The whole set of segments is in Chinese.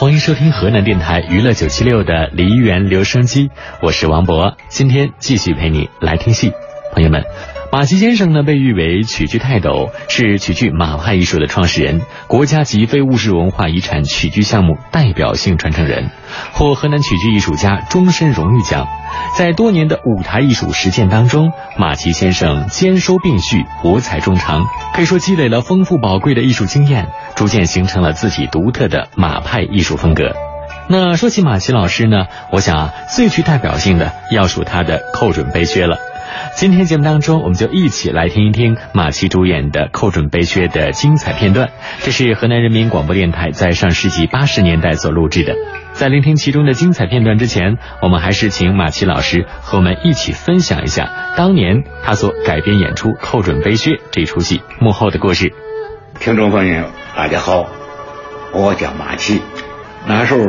欢迎收听河南电台娱乐九七六的梨园留声机，我是王博，今天继续陪你来听戏。朋友们，马奇先生呢被誉为曲剧泰斗，是曲剧马派艺术的创始人，国家级非物质文化遗产曲剧项目代表性传承人，获河南曲剧艺术家终身荣誉奖。在多年的舞台艺术实践当中，马奇先生兼收并蓄，博采众长，可以说积累了丰富宝贵的艺术经验，逐渐形成了自己独特的马派艺术风格。那说起马奇老师呢，我想啊，最具代表性的要数他的寇准悲靴了。今天节目当中，我们就一起来听一听马奇主演的《寇准悲靴》的精彩片段。这是河南人民广播电台在上世纪八十年代所录制的。在聆听其中的精彩片段之前，我们还是请马奇老师和我们一起分享一下当年他所改编演出《寇准悲靴》这出戏幕后的故事。听众朋友，大家好，我叫马奇。那时候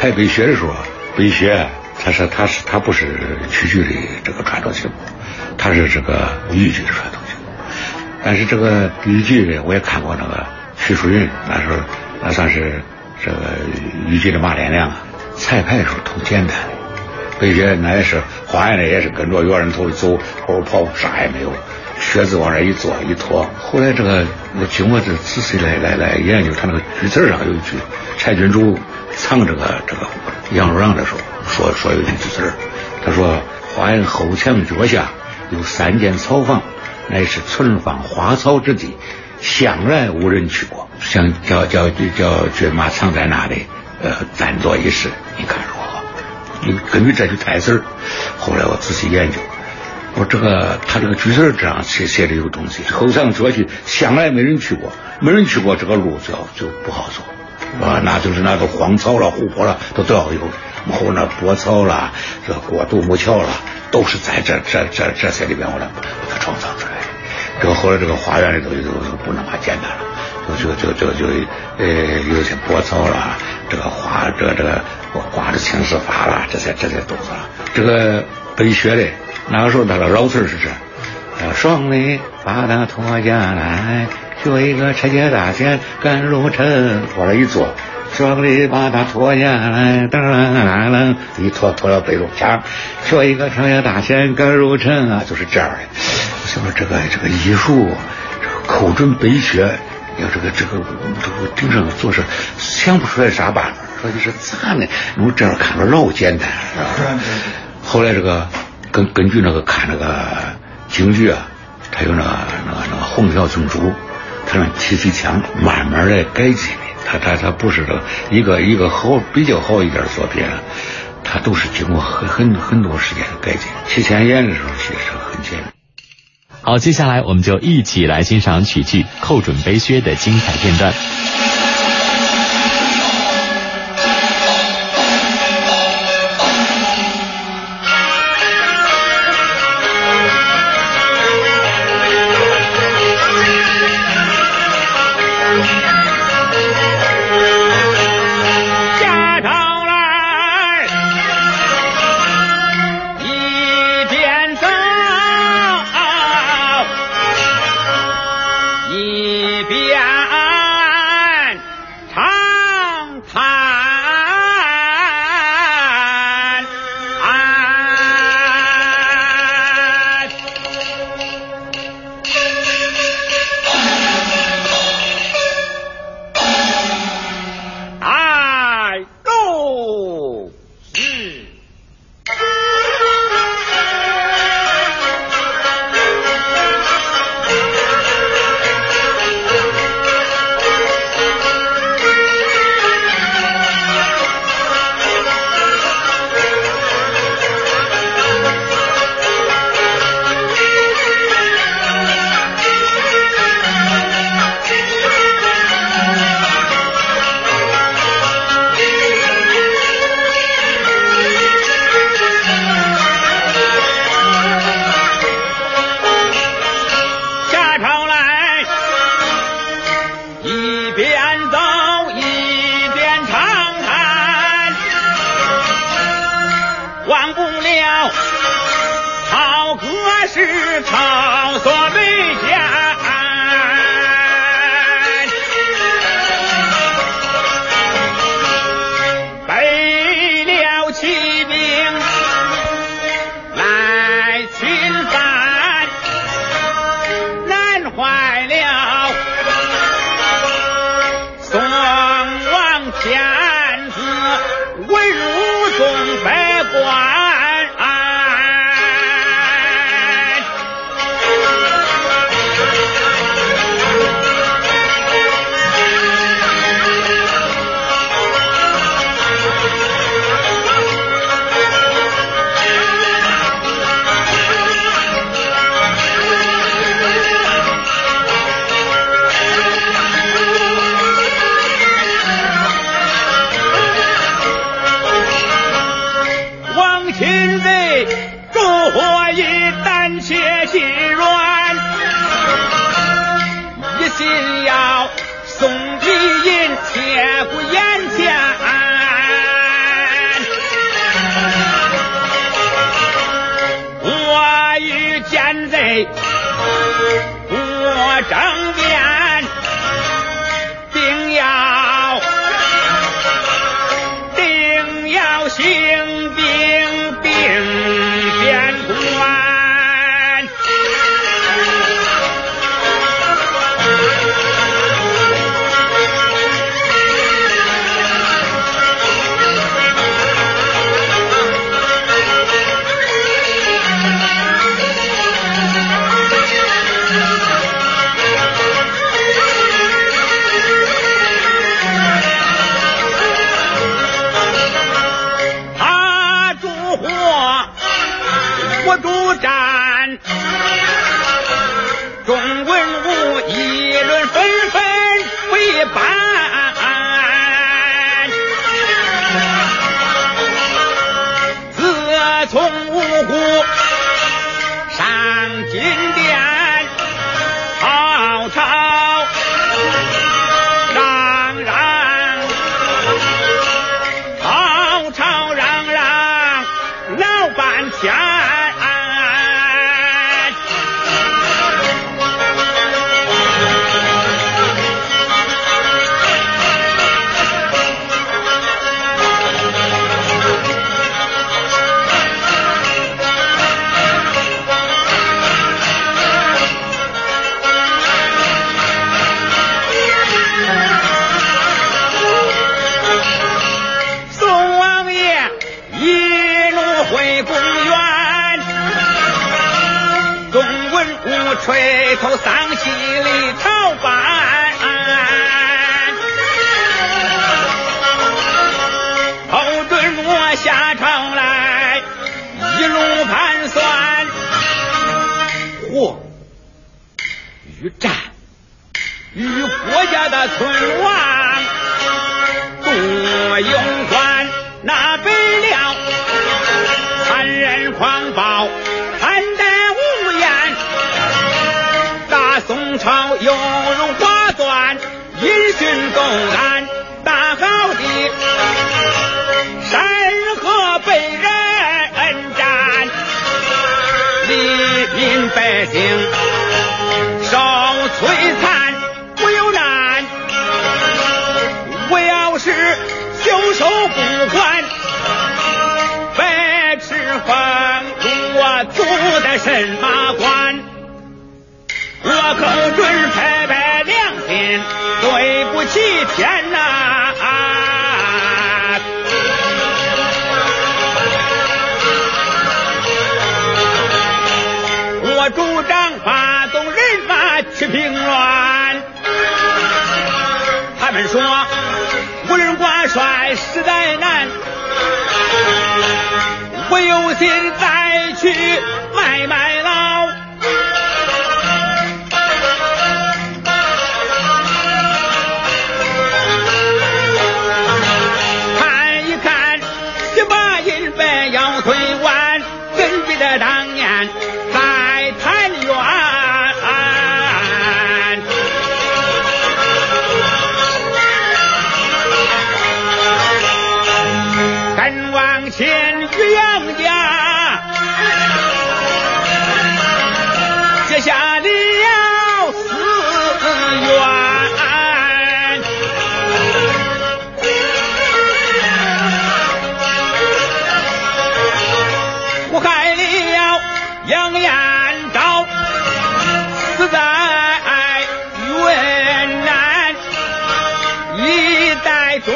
拍《悲靴》的时候，《悲靴》他说他是他不是曲剧的这个传统节目。他是这个豫剧的传统剧，但是这个豫剧呢，我也看过那个徐淑云，那时候那算是这个豫剧的马连良啊。彩排的时候挺简单的，背些那也是花样的，也是跟着岳人头走，后边跑，啥也没有，靴子往那一坐一脱。后来这个我经过这仔细来来来研究，他那个剧词上有一句，柴君主藏这个这个杨若让的时候说说有一句剧词他说花园后墙脚下。有三间草房，乃是存放花草之地，向来无人去过。想叫叫叫骏马藏在那里，呃，暂作一时。你看如何？你根据这句台词后来我仔细研究，我这个他这个句词这样写写的有东西。后墙脚去，向来没人去过，没人去过这个路就就不好走，啊，那就是那个荒草了、湖泊了，都都要有。后那波草了，这过独木桥了。都是在这这这这些里边，我来把它创造出来。这个后来这个花园里头就就不那么简单了，就就就就就呃有些波草了，这个花这个这个我挂着青丝发了，这些这些都是了。这个北雪的那个时候那个老词是这：双肋把它脱下来，学一个车接大仙赶入城，往那一坐。双里把它脱下来，噔噔噔噔，一脱脱到背中腔，说一个长江大仙赶入城啊，就是这样的。我想说这个这个艺术，这个寇准悲学，要这个这个这个顶上做事想不出来啥办法，说的是咋呢？我这样看着老简单，是吧？后来这个根根据那个看那个京剧啊，它有那那那红条正珠，他那提提枪，慢慢的改进。他他他不是个一个一个好比较好一点作品，他都是经过很很很多时间的改进。提前演的时候其实很简单。好，接下来我们就一起来欣赏曲剧《寇准悲靴》的精彩片段。切心软，一心要送敌银，切顾眼前。我与奸贼我争辩，定要定要行。前从山西里。因军公案大好地，山河被人占，黎民百姓受摧残不由难。我要是袖手不管，白痴犯，我做的什么官？我可准备。对不起天呐、啊！我主张发动人马去平乱，他们说无人挂帅实在难，我有心再去买卖了。在东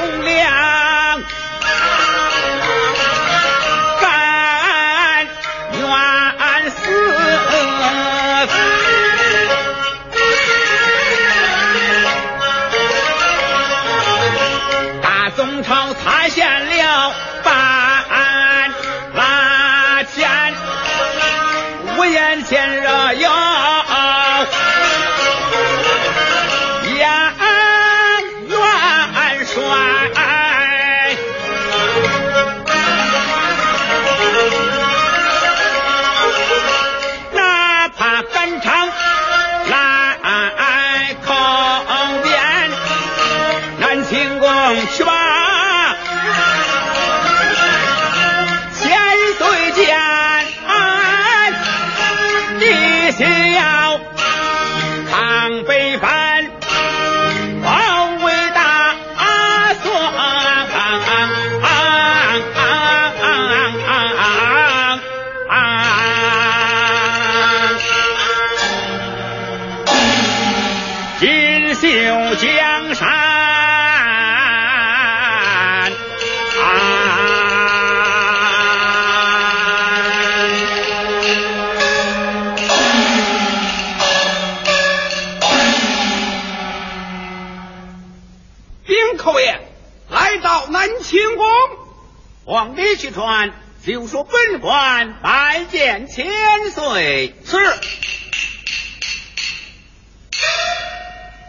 皇帝去传，就说本官拜见千岁。是。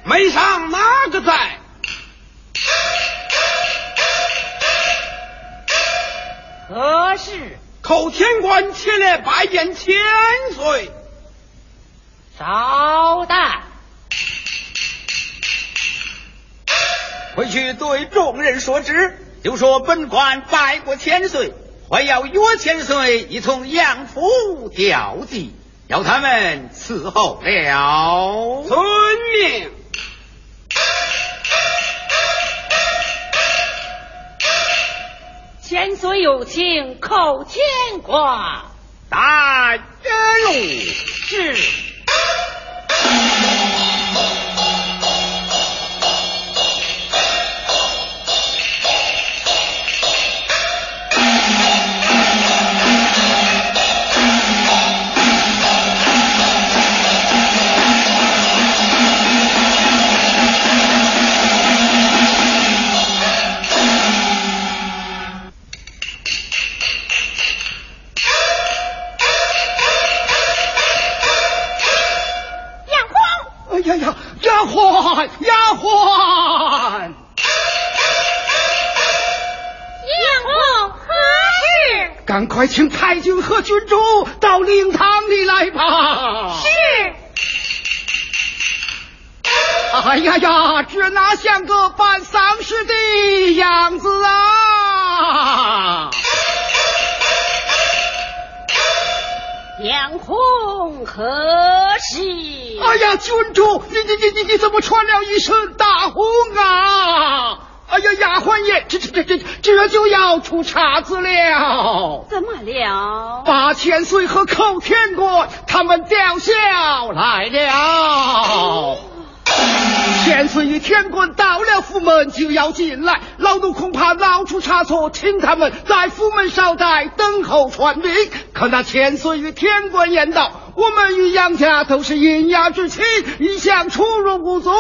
门上哪个在？何事？叩天官前来拜见千岁。稍待。回去对众人说之，就说本官拜过千岁，还要约千岁一从杨府调集，要他们伺候了。遵命。千岁有请叩天官。大人路是。鬟，丫鬟，杨皇何事？赶快请太君和郡主到灵堂里来吧。是。哎呀呀，这哪像个办丧事的样子啊！杨红何事？哎呀，郡主，你你你你你怎么穿了一身大红啊？哎呀，丫鬟爷，这这这这这就要出岔子了。怎么了？八千岁和寇天官他们吊孝来了。千岁与天官到了府门就要进来，老奴恐怕闹出差错，请他们在府门稍待，等候传令。可那千岁与天官言道：“我们与杨家都是阴阳之亲，一向出入无阻，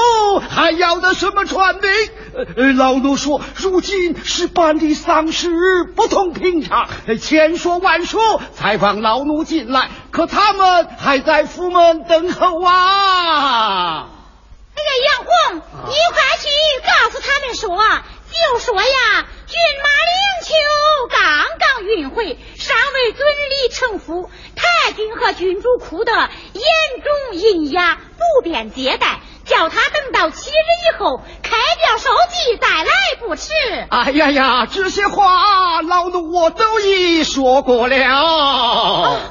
还要得什么传令？”呃，老奴说，如今是办理丧事，不同平常，千说万说才放老奴进来，可他们还在府门等候啊。哎呀，杨红，你快去告诉他们说，就说呀，骏马灵丘刚刚运回，尚未准礼成府，太君和郡主哭得眼中喑哑，不便接待，叫他等到七日以后开表收集再来不迟。哎呀呀，这些话老奴我都已说过了。哦，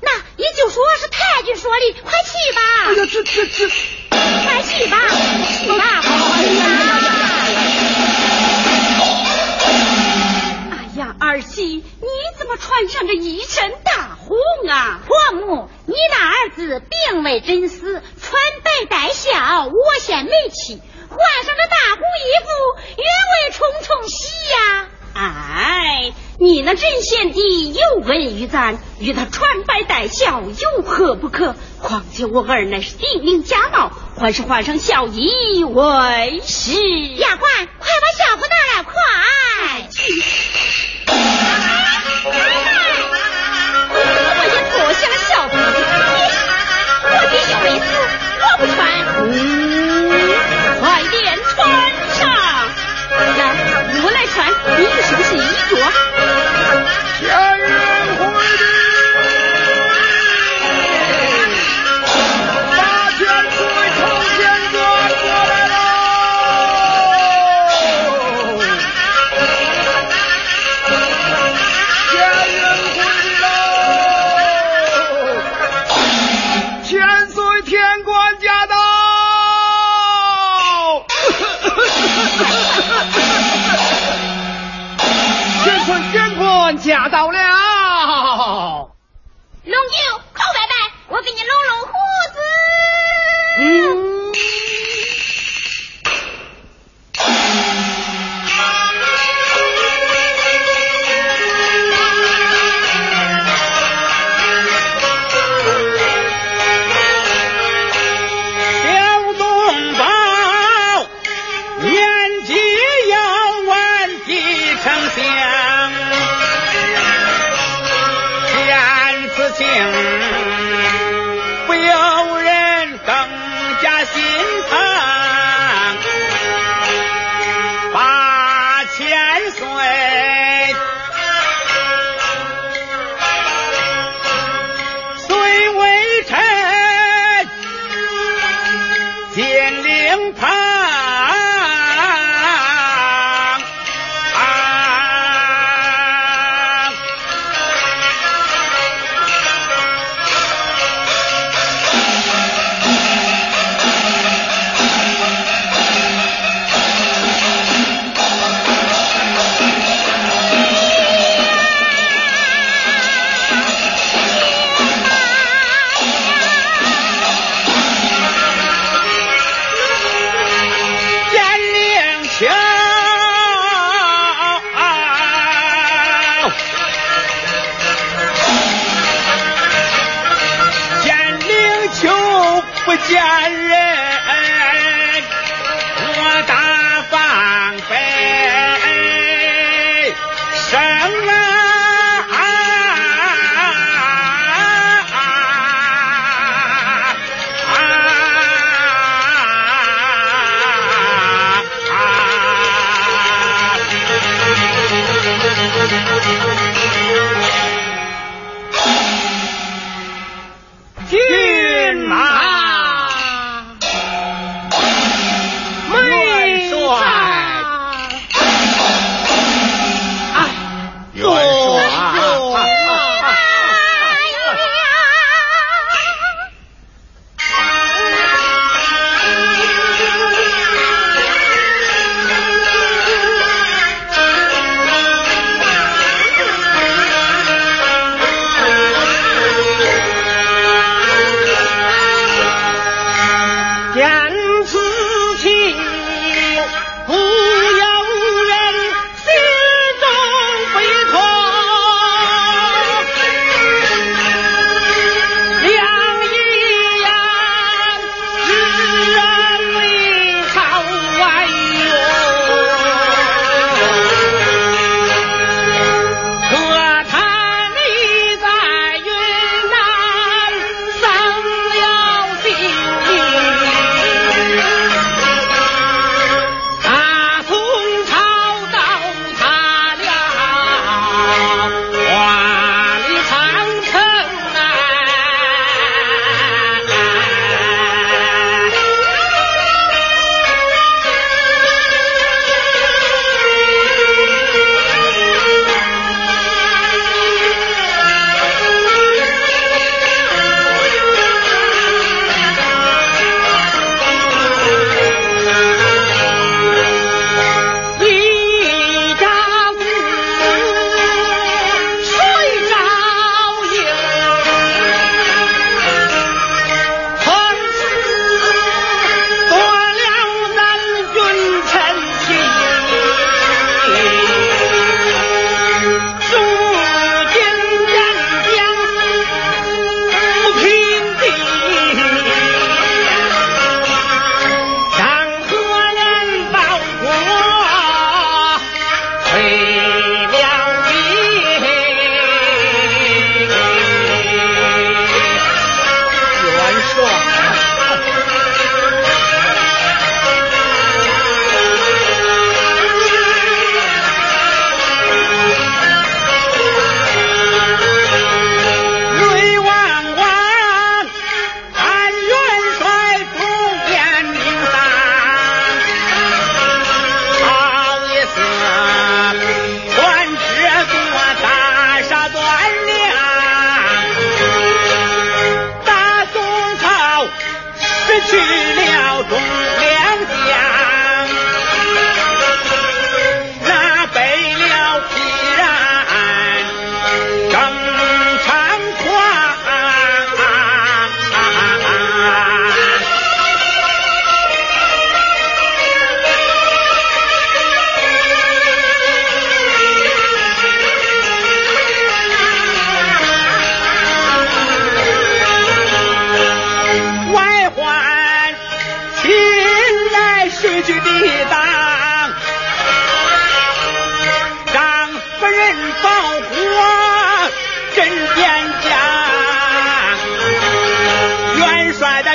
那你就说是太君说的，快去吧。哎呀，这这这。快去吧，去吧！哎呀，儿媳，你怎么穿上这一身大红啊？婆母，你那儿子并未真死，穿白带孝，我先没气，换上这大红衣服，原为重重喜呀。哎，你那真贤弟有恩于咱，与他穿白带孝有何不可？况且我儿乃是地名家貌，还是换上孝衣为是。丫鬟，快把小姑拿来，快！我也脱下了孝服，我的小衣子，我不穿。嗯快点穿上！来，我来穿，你是不是衣着？天人。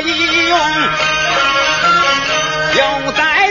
一用又在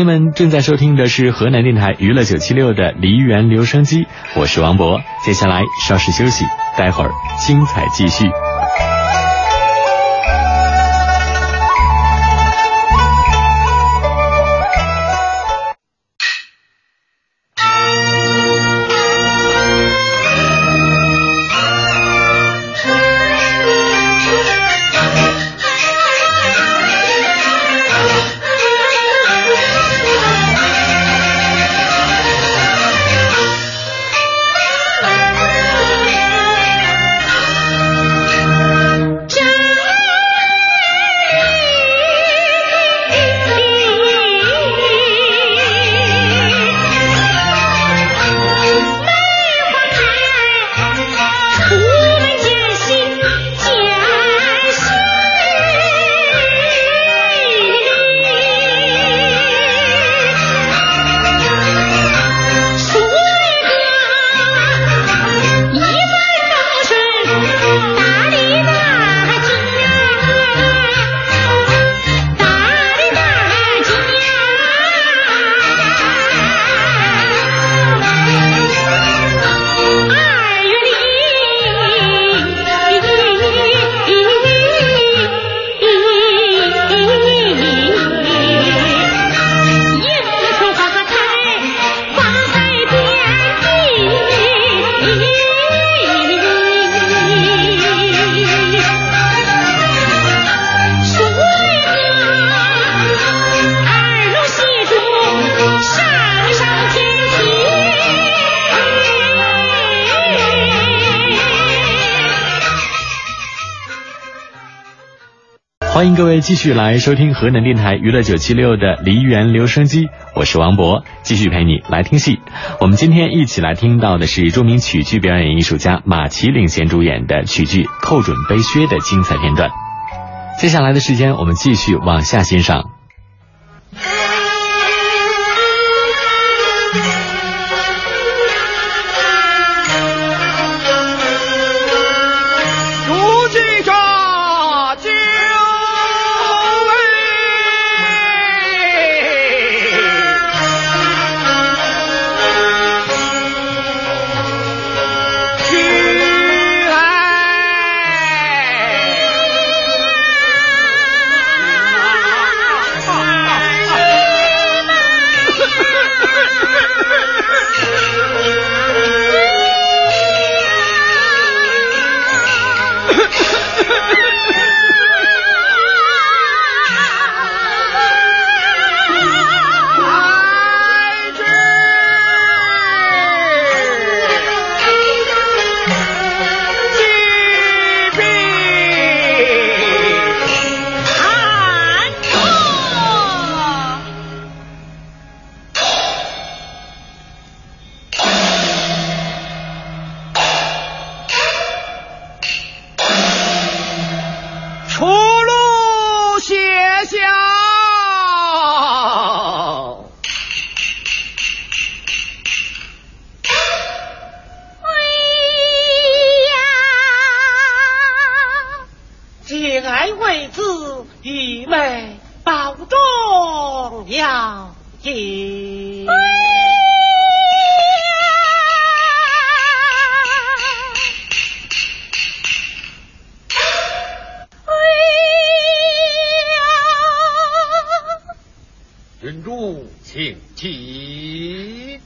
友们正在收听的是河南电台娱乐九七六的梨园留声机，我是王博。接下来稍事休息，待会儿精彩继续。继续来收听河南电台娱乐九七六的梨园留声机，我是王博，继续陪你来听戏。我们今天一起来听到的是著名曲剧表演艺术家马奇领衔主演的曲剧《寇准背靴》的精彩片段。接下来的时间，我们继续往下欣赏。郡主，请起。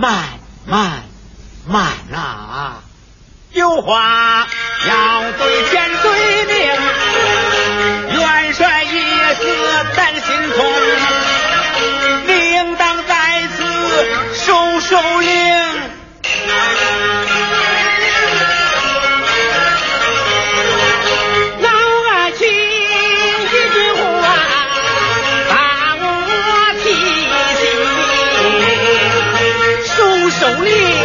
慢慢慢呐，有话要对天对命，元帅一死，咱心痛，理应当在此，收收铃。力。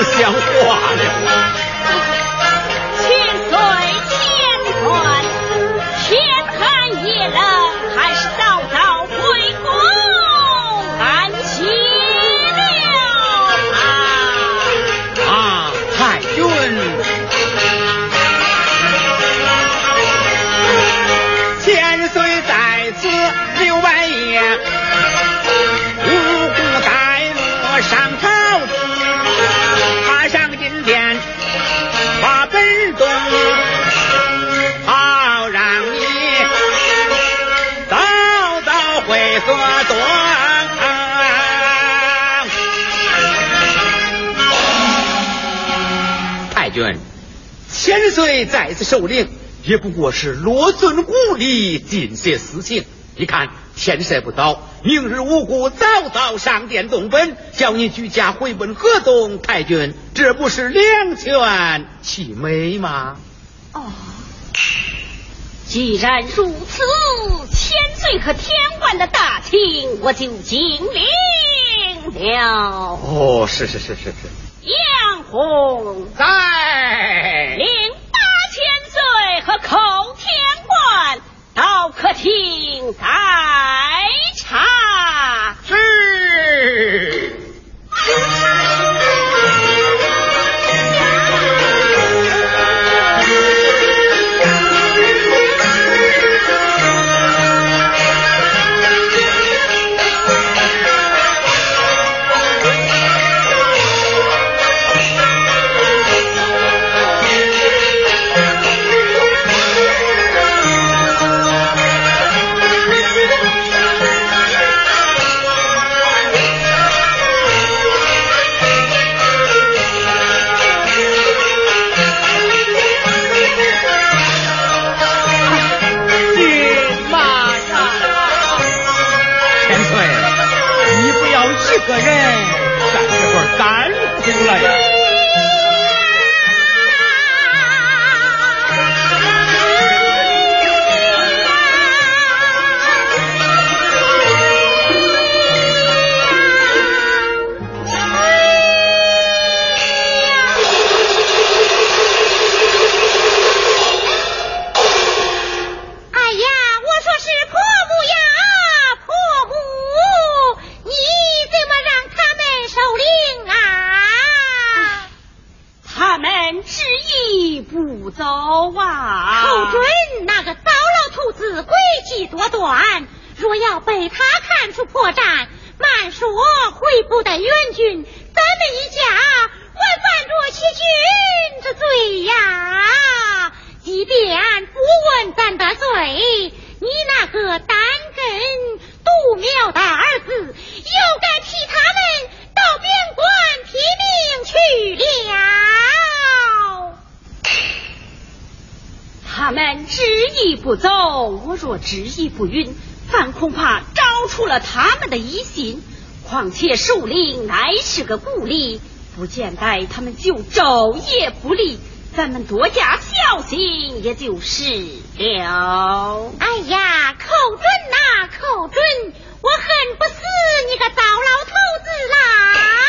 不行卷。千岁再次受令，也不过是罗尊故里尽些私情。你看，天色不早，明日五故早早上殿动本，叫你举家回奔河东。太君，这不是两全其美吗？哦，既然如此，千岁和天官的大庆，我就尽领了。哦，是是是是是。杨洪在领八千岁和口天官到客厅待茶。是。但，恐怕招出了他们的疑心。况且树林乃是个故吏，不见待他们就昼夜不离，咱们多加小心也就是了。哎呀，寇准呐，寇准，我恨不死你个糟老头子啦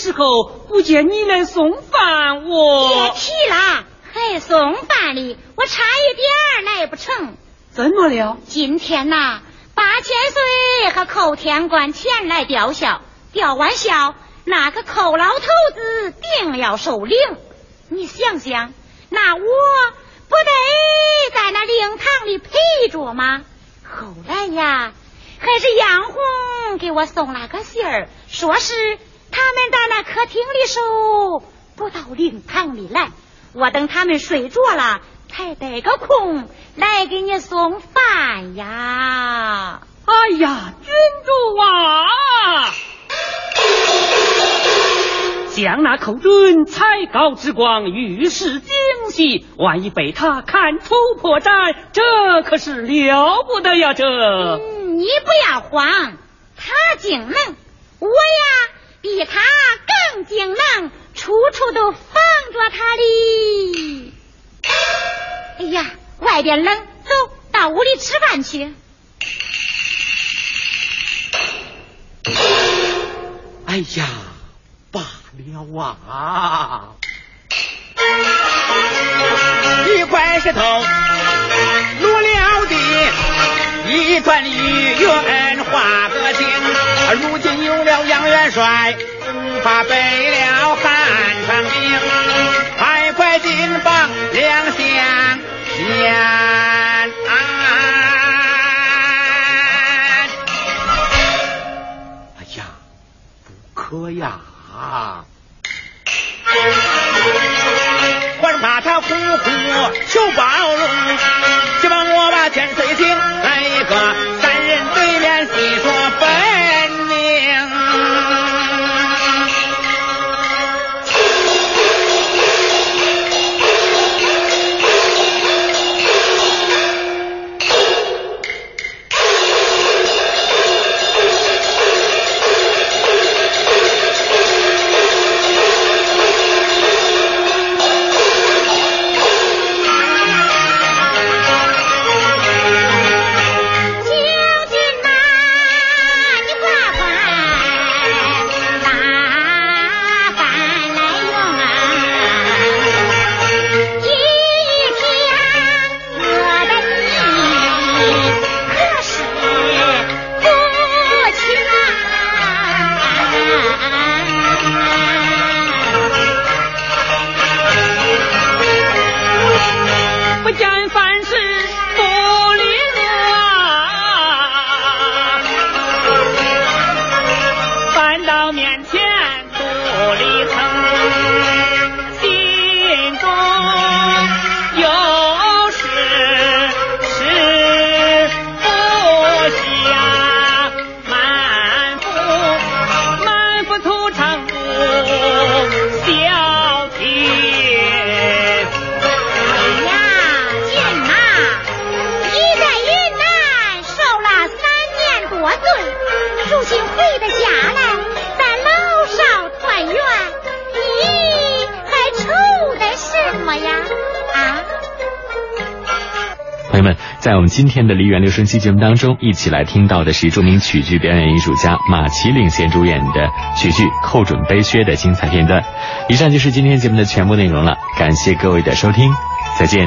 时候不见你来送饭，我别提了，还送饭哩，我差一点来不成。怎么了？今天呐，八千岁和寇天官前来吊孝，吊完孝，那个寇老头子定要受灵。你想想，那我不得在那灵堂里陪着吗？后来呀，还是杨红给我送了个信儿，说是。他们在那客厅里守，不到灵堂里来。我等他们睡着了，才得个空来给你送饭呀。哎呀，君主啊！将那寇准才高之光，遇事惊喜，万一被他看出破绽，这可是了不得呀！这，你不要慌，他精能，我呀。比他更精能，处处都防着他哩。哎呀，外边冷，走到屋里吃饭去。哎呀，罢了啊！一块石头落了地，一段玉缘化个情。如今有了杨元帅，无法背了汉长兵，快快进房两相见。哎呀，不可呀！生活求包容希望我把天色今天的梨园留声机节目当中，一起来听到的是著名曲剧表演艺术家马麒领衔主演的曲剧《寇准悲靴》的精彩片段。以上就是今天节目的全部内容了，感谢各位的收听，再见。